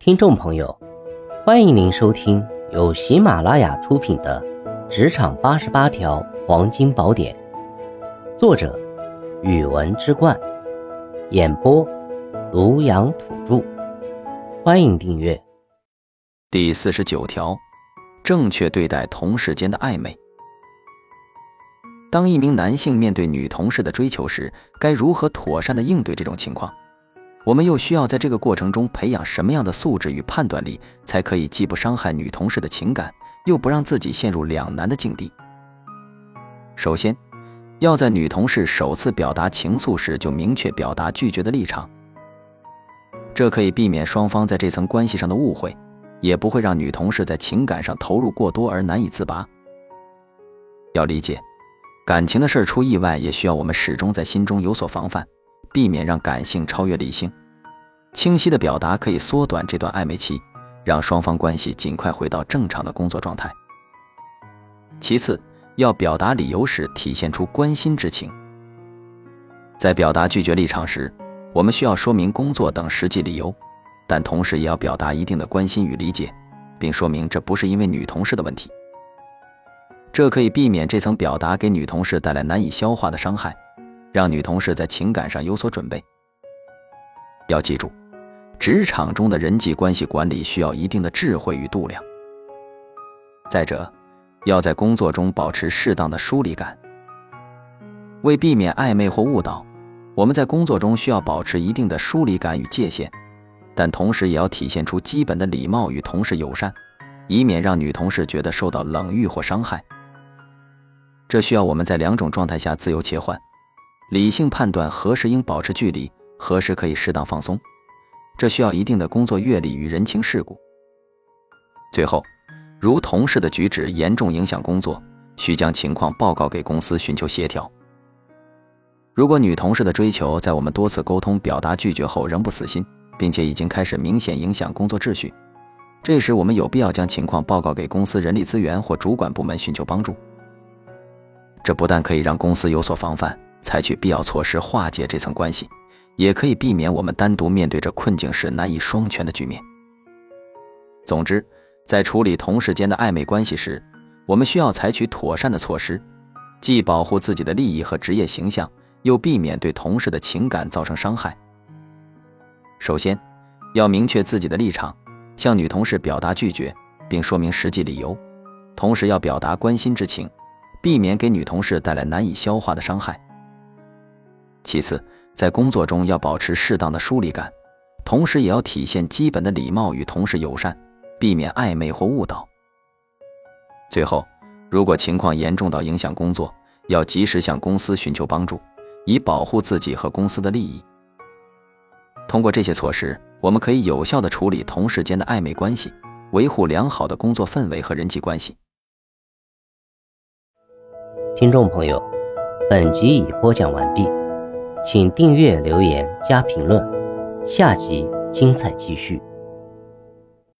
听众朋友，欢迎您收听由喜马拉雅出品的《职场八十八条黄金宝典》，作者：语文之冠，演播：庐阳土著。欢迎订阅。第四十九条，正确对待同事间的暧昧。当一名男性面对女同事的追求时，该如何妥善的应对这种情况？我们又需要在这个过程中培养什么样的素质与判断力，才可以既不伤害女同事的情感，又不让自己陷入两难的境地？首先，要在女同事首次表达情愫时就明确表达拒绝的立场，这可以避免双方在这层关系上的误会，也不会让女同事在情感上投入过多而难以自拔。要理解，感情的事出意外，也需要我们始终在心中有所防范。避免让感性超越理性，清晰的表达可以缩短这段暧昧期，让双方关系尽快回到正常的工作状态。其次，要表达理由时体现出关心之情。在表达拒绝立场时，我们需要说明工作等实际理由，但同时也要表达一定的关心与理解，并说明这不是因为女同事的问题。这可以避免这层表达给女同事带来难以消化的伤害。让女同事在情感上有所准备。要记住，职场中的人际关系管理需要一定的智慧与度量。再者，要在工作中保持适当的疏离感。为避免暧昧或误导，我们在工作中需要保持一定的疏离感与界限，但同时也要体现出基本的礼貌与同事友善，以免让女同事觉得受到冷遇或伤害。这需要我们在两种状态下自由切换。理性判断何时应保持距离，何时可以适当放松，这需要一定的工作阅历与人情世故。最后，如同事的举止严重影响工作，需将情况报告给公司寻求协调。如果女同事的追求在我们多次沟通表达拒绝后仍不死心，并且已经开始明显影响工作秩序，这时我们有必要将情况报告给公司人力资源或主管部门寻求帮助。这不但可以让公司有所防范。采取必要措施化解这层关系，也可以避免我们单独面对着困境时难以双全的局面。总之，在处理同事间的暧昧关系时，我们需要采取妥善的措施，既保护自己的利益和职业形象，又避免对同事的情感造成伤害。首先，要明确自己的立场，向女同事表达拒绝，并说明实际理由，同时要表达关心之情，避免给女同事带来难以消化的伤害。其次，在工作中要保持适当的疏离感，同时也要体现基本的礼貌与同事友善，避免暧昧或误导。最后，如果情况严重到影响工作，要及时向公司寻求帮助，以保护自己和公司的利益。通过这些措施，我们可以有效地处理同事间的暧昧关系，维护良好的工作氛围和人际关系。听众朋友，本集已播讲完毕。请订阅、留言、加评论，下集精彩继续。